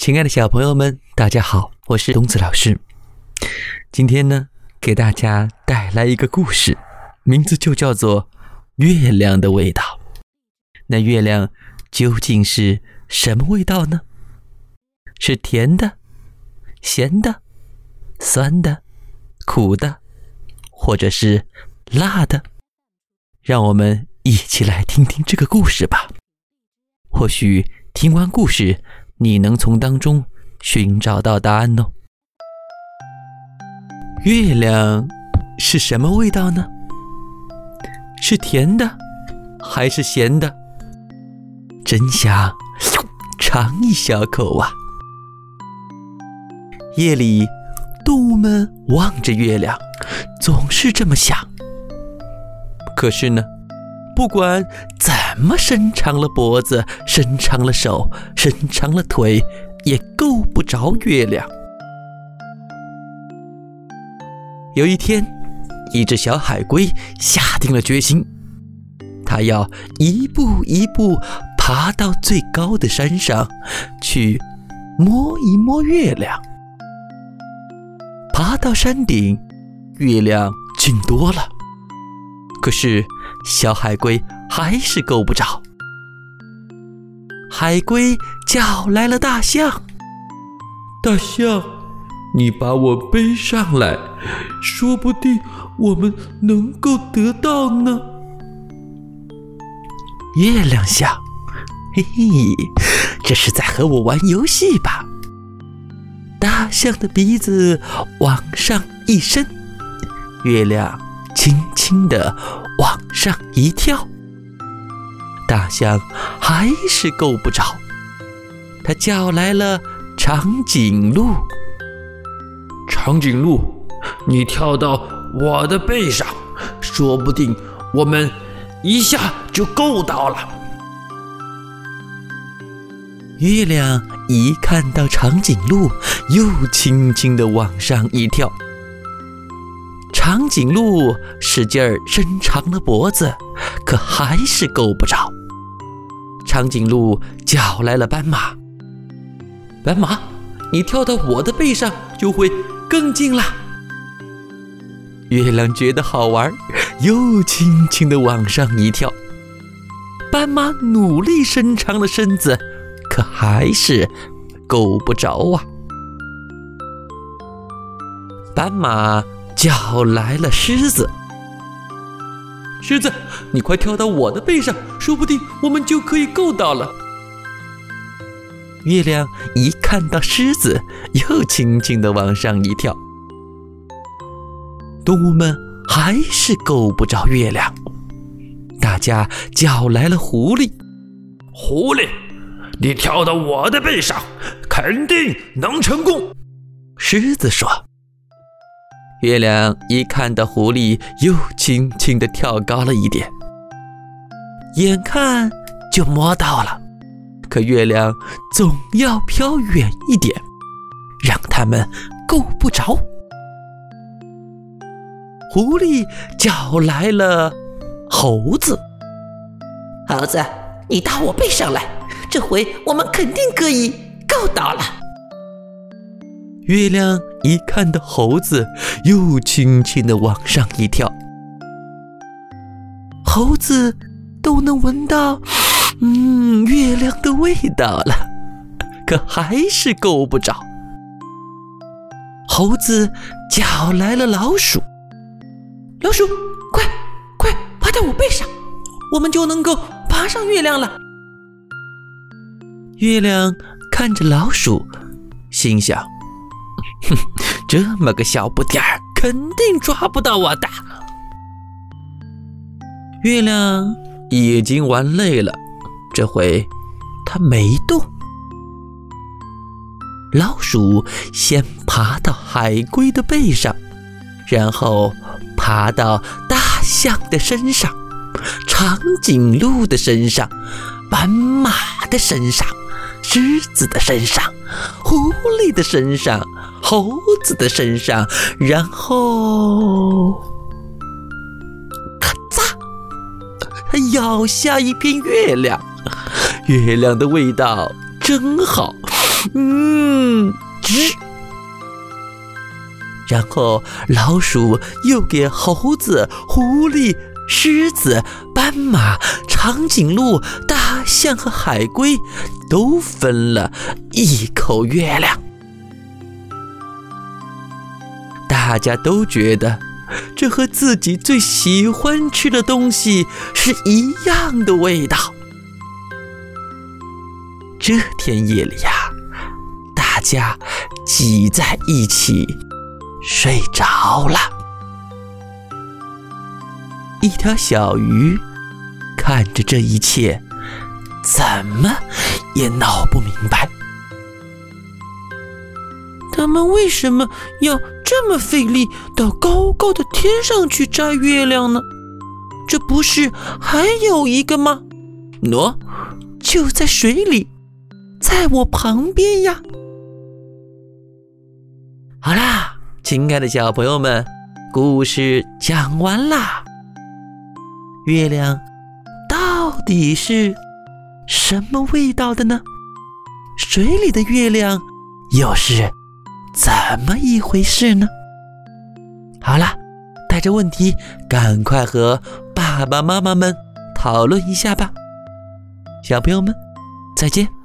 亲爱的小朋友们，大家好，我是东子老师。今天呢，给大家带来一个故事，名字就叫做《月亮的味道》。那月亮究竟是什么味道呢？是甜的、咸的、酸的、苦的，或者是辣的？让我们一起来听听这个故事吧。或许听完故事，你能从当中寻找到答案哦。月亮是什么味道呢？是甜的，还是咸的？真想，尝一小口啊！夜里，动物们望着月亮，总是这么想。可是呢？不管怎么伸长了脖子，伸长了手，伸长了腿，也够不着月亮。有一天，一只小海龟下定了决心，它要一步一步爬到最高的山上去摸一摸月亮。爬到山顶，月亮近多了，可是。小海龟还是够不着。海龟叫来了大象：“大象，你把我背上来，说不定我们能够得到呢。”月亮笑：“嘿嘿，这是在和我玩游戏吧？”大象的鼻子往上一伸，月亮轻轻的。往上一跳，大象还是够不着。他叫来了长颈鹿：“长颈鹿，你跳到我的背上，说不定我们一下就够到了。”月亮一看到长颈鹿，又轻轻地往上一跳。长颈鹿使劲儿伸长了脖子，可还是够不着。长颈鹿叫来了斑马：“斑马，你跳到我的背上就会更近啦。”月亮觉得好玩，又轻轻地往上一跳。斑马努力伸长了身子，可还是够不着啊。斑马。叫来了狮子，狮子，你快跳到我的背上，说不定我们就可以够到了。月亮一看到狮子，又轻轻地往上一跳。动物们还是够不着月亮，大家叫来了狐狸，狐狸，你跳到我的背上，肯定能成功。狮子说。月亮一看到狐狸，又轻轻地跳高了一点，眼看就摸到了，可月亮总要飘远一点，让他们够不着。狐狸叫来了猴子：“猴子，你到我背上来，这回我们肯定可以够到了。”月亮一看到猴子，又轻轻地往上一跳。猴子都能闻到，嗯，月亮的味道了，可还是够不着。猴子叫来了老鼠：“老鼠，快快爬到我背上，我们就能够爬上月亮了。”月亮看着老鼠，心想。哼，这么个小不点儿，肯定抓不到我的。月亮已经玩累了，这回它没动。老鼠先爬到海龟的背上，然后爬到大象的身上、长颈鹿的身上、斑马的身上、狮子的身上、狐狸的身上。猴子的身上，然后咔嚓，它咬下一片月亮。月亮的味道真好，嗯，吱。然后老鼠又给猴子、狐狸、狮子、斑马、长颈鹿、大象和海龟都分了一口月亮。大家都觉得这和自己最喜欢吃的东西是一样的味道。这天夜里呀，大家挤在一起。睡着了，一条小鱼看着这一切，怎么也闹不明白，他们为什么要这么费力到高高的天上去摘月亮呢？这不是还有一个吗？喏，就在水里，在我旁边呀。好啦。亲爱的小朋友们，故事讲完啦。月亮到底是什么味道的呢？水里的月亮又是怎么一回事呢？好了，带着问题，赶快和爸爸妈妈们讨论一下吧。小朋友们，再见。